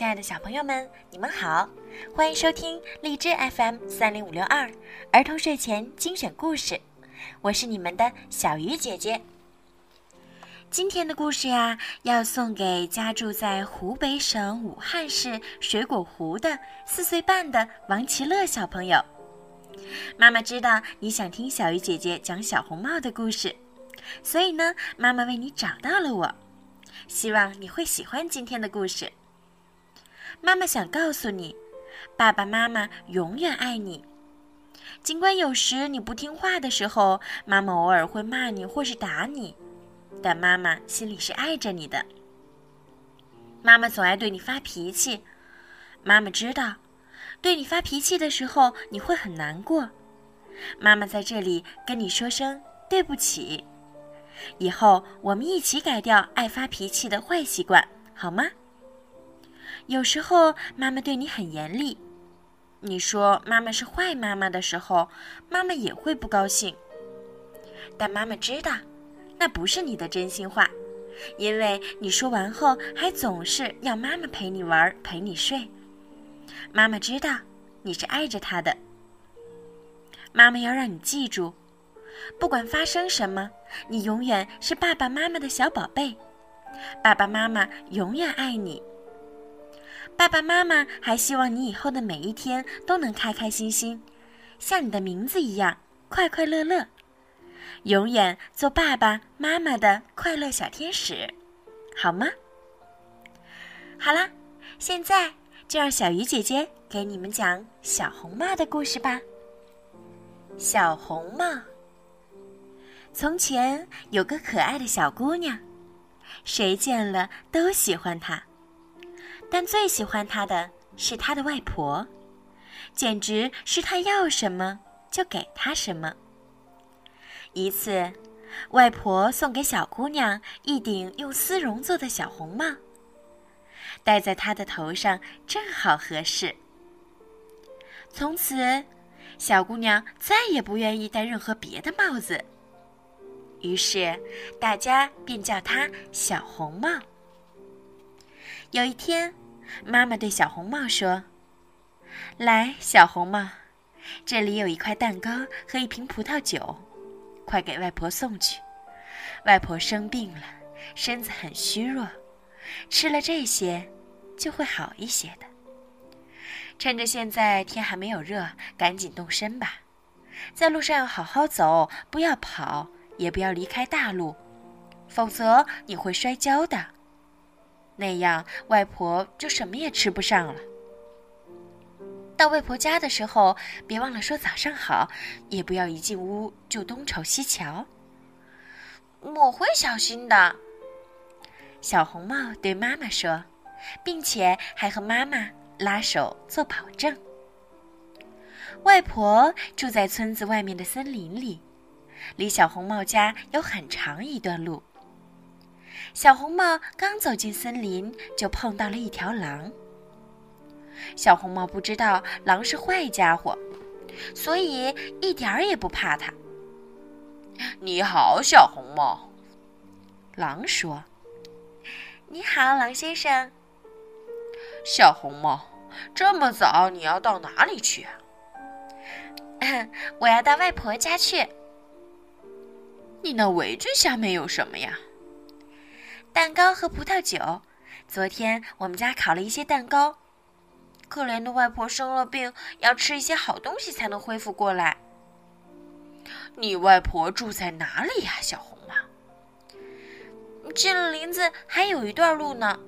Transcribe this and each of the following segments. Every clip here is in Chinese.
亲爱的小朋友们，你们好，欢迎收听荔枝 FM 三零五六二儿童睡前精选故事，我是你们的小鱼姐姐。今天的故事呀，要送给家住在湖北省武汉市水果湖的四岁半的王其乐小朋友。妈妈知道你想听小鱼姐姐讲小红帽的故事，所以呢，妈妈为你找到了我，希望你会喜欢今天的故事。妈妈想告诉你，爸爸妈妈永远爱你。尽管有时你不听话的时候，妈妈偶尔会骂你或是打你。但妈妈心里是爱着你的。妈妈总爱对你发脾气，妈妈知道，对你发脾气的时候你会很难过。妈妈在这里跟你说声对不起，以后我们一起改掉爱发脾气的坏习惯，好吗？有时候妈妈对你很严厉，你说妈妈是坏妈妈的时候，妈妈也会不高兴。但妈妈知道。那不是你的真心话，因为你说完后还总是要妈妈陪你玩、陪你睡。妈妈知道你是爱着她的。妈妈要让你记住，不管发生什么，你永远是爸爸妈妈的小宝贝。爸爸妈妈永远爱你。爸爸妈妈还希望你以后的每一天都能开开心心，像你的名字一样快快乐乐。永远做爸爸妈妈的快乐小天使，好吗？好啦，现在就让小鱼姐姐给你们讲小红帽的故事吧。小红帽。从前有个可爱的小姑娘，谁见了都喜欢她，但最喜欢她的是她的外婆，简直是她要什么就给她什么。一次，外婆送给小姑娘一顶用丝绒做的小红帽，戴在她的头上正好合适。从此，小姑娘再也不愿意戴任何别的帽子，于是大家便叫她小红帽。有一天，妈妈对小红帽说：“来，小红帽，这里有一块蛋糕和一瓶葡萄酒。”快给外婆送去，外婆生病了，身子很虚弱，吃了这些就会好一些的。趁着现在天还没有热，赶紧动身吧，在路上要好好走，不要跑，也不要离开大路，否则你会摔跤的，那样外婆就什么也吃不上了。到外婆家的时候，别忘了说早上好，也不要一进屋就东瞅西瞧。我会小心的。小红帽对妈妈说，并且还和妈妈拉手做保证。外婆住在村子外面的森林里，离小红帽家有很长一段路。小红帽刚走进森林，就碰到了一条狼。小红帽不知道狼是坏家伙，所以一点儿也不怕它。你好，小红帽。狼说：“你好，狼先生。”小红帽，这么早你要到哪里去啊？我要到外婆家去。你那围裙下面有什么呀？蛋糕和葡萄酒。昨天我们家烤了一些蛋糕。可怜的外婆生了病，要吃一些好东西才能恢复过来。你外婆住在哪里呀，小红帽？进了林子还有一段路呢。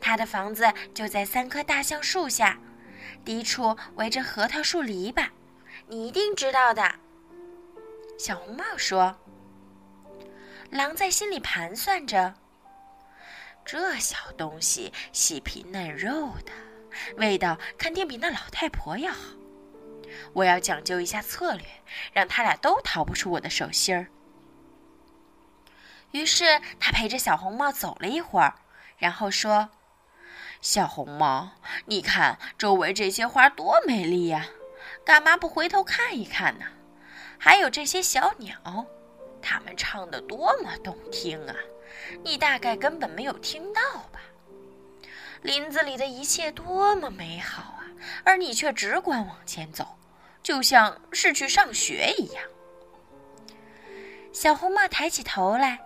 她的房子就在三棵大橡树下，低处围着核桃树篱笆，你一定知道的。小红帽说。狼在心里盘算着：这小东西细皮嫩肉的。味道肯定比那老太婆要好。我要讲究一下策略，让他俩都逃不出我的手心儿。于是他陪着小红帽走了一会儿，然后说：“小红帽，你看周围这些花多美丽呀，干嘛不回头看一看呢？还有这些小鸟，它们唱的多么动听啊！你大概根本没有听到吧？”林子里的一切多么美好啊，而你却只管往前走，就像是去上学一样。小红帽抬起头来，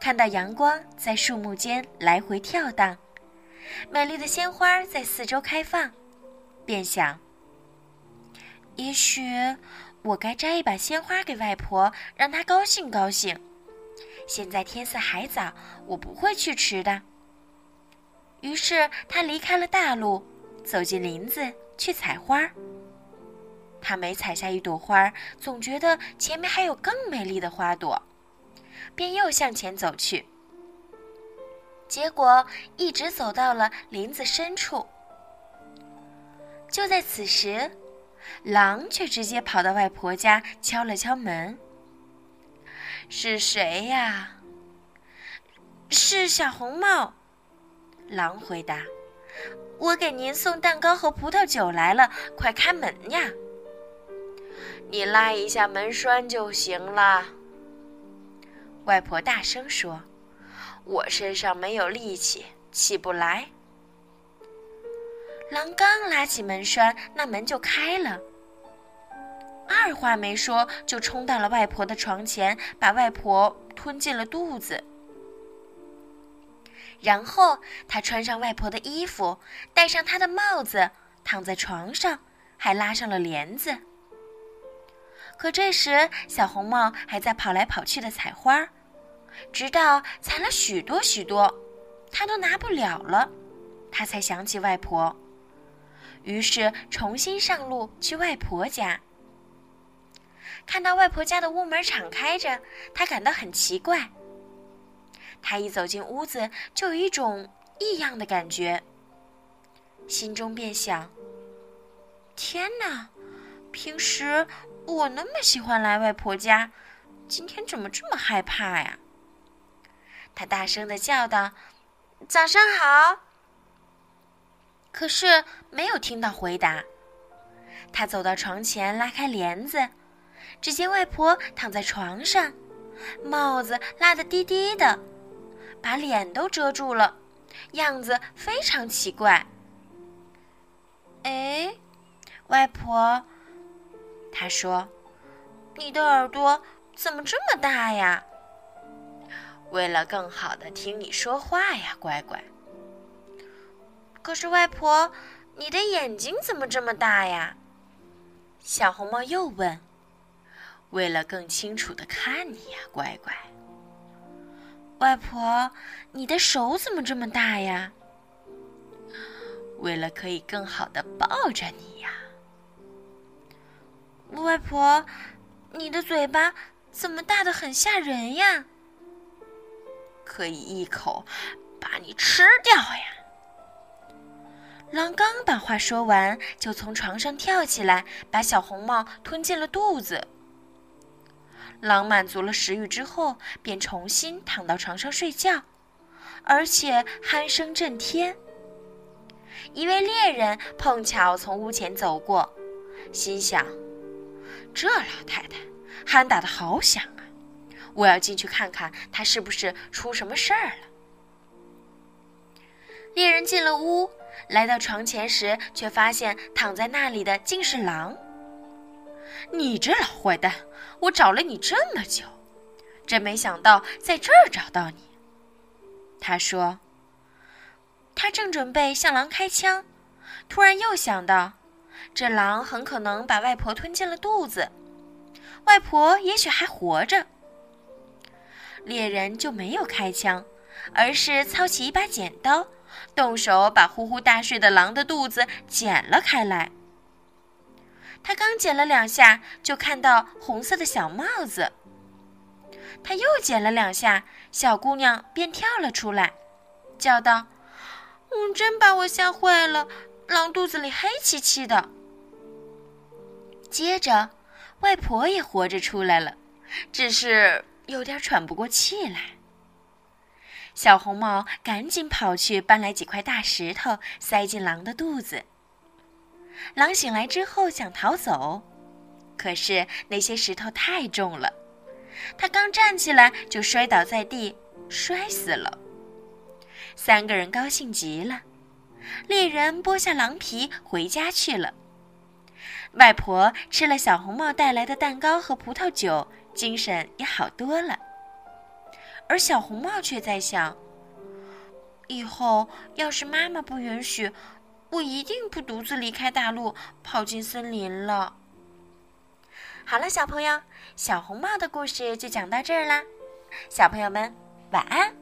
看到阳光在树木间来回跳荡，美丽的鲜花在四周开放，便想：也许我该摘一把鲜花给外婆，让她高兴高兴。现在天色还早，我不会去迟的。于是他离开了大路，走进林子去采花。他每采下一朵花，总觉得前面还有更美丽的花朵，便又向前走去。结果一直走到了林子深处。就在此时，狼却直接跑到外婆家，敲了敲门。是谁呀？是小红帽。狼回答：“我给您送蛋糕和葡萄酒来了，快开门呀！”你拉一下门栓就行了。外婆大声说：“我身上没有力气，起不来。”狼刚拉起门栓，那门就开了。二话没说，就冲到了外婆的床前，把外婆吞进了肚子。然后他穿上外婆的衣服，戴上她的帽子，躺在床上，还拉上了帘子。可这时，小红帽还在跑来跑去的采花，直到采了许多许多，他都拿不了了，他才想起外婆，于是重新上路去外婆家。看到外婆家的屋门敞开着，他感到很奇怪。他一走进屋子，就有一种异样的感觉，心中便想：“天哪，平时我那么喜欢来外婆家，今天怎么这么害怕呀？”他大声的叫道：“早上好！”可是没有听到回答。他走到床前，拉开帘子。只见外婆躺在床上，帽子拉得低低的，把脸都遮住了，样子非常奇怪。哎，外婆，她说：“你的耳朵怎么这么大呀？”为了更好的听你说话呀，乖乖。可是外婆，你的眼睛怎么这么大呀？小红帽又问。为了更清楚的看你呀，乖乖。外婆，你的手怎么这么大呀？为了可以更好的抱着你呀。外婆，你的嘴巴怎么大的很吓人呀？可以一口把你吃掉呀。狼刚把话说完，就从床上跳起来，把小红帽吞进了肚子。狼满足了食欲之后，便重新躺到床上睡觉，而且鼾声震天。一位猎人碰巧从屋前走过，心想：“这老太太鼾打得好响啊！我要进去看看，她是不是出什么事儿了。”猎人进了屋，来到床前时，却发现躺在那里的竟是狼。你这老坏蛋！我找了你这么久，真没想到在这儿找到你。他说：“他正准备向狼开枪，突然又想到，这狼很可能把外婆吞进了肚子，外婆也许还活着。”猎人就没有开枪，而是操起一把剪刀，动手把呼呼大睡的狼的肚子剪了开来。他刚剪了两下，就看到红色的小帽子。他又剪了两下，小姑娘便跳了出来，叫道：“嗯，真把我吓坏了！狼肚子里黑漆漆的。”接着，外婆也活着出来了，只是有点喘不过气来。小红帽赶紧跑去搬来几块大石头，塞进狼的肚子。狼醒来之后想逃走，可是那些石头太重了，他刚站起来就摔倒在地，摔死了。三个人高兴极了，猎人剥下狼皮回家去了。外婆吃了小红帽带来的蛋糕和葡萄酒，精神也好多了。而小红帽却在想：以后要是妈妈不允许，我一定不独自离开大陆，跑进森林了。好了，小朋友，小红帽的故事就讲到这儿啦。小朋友们，晚安。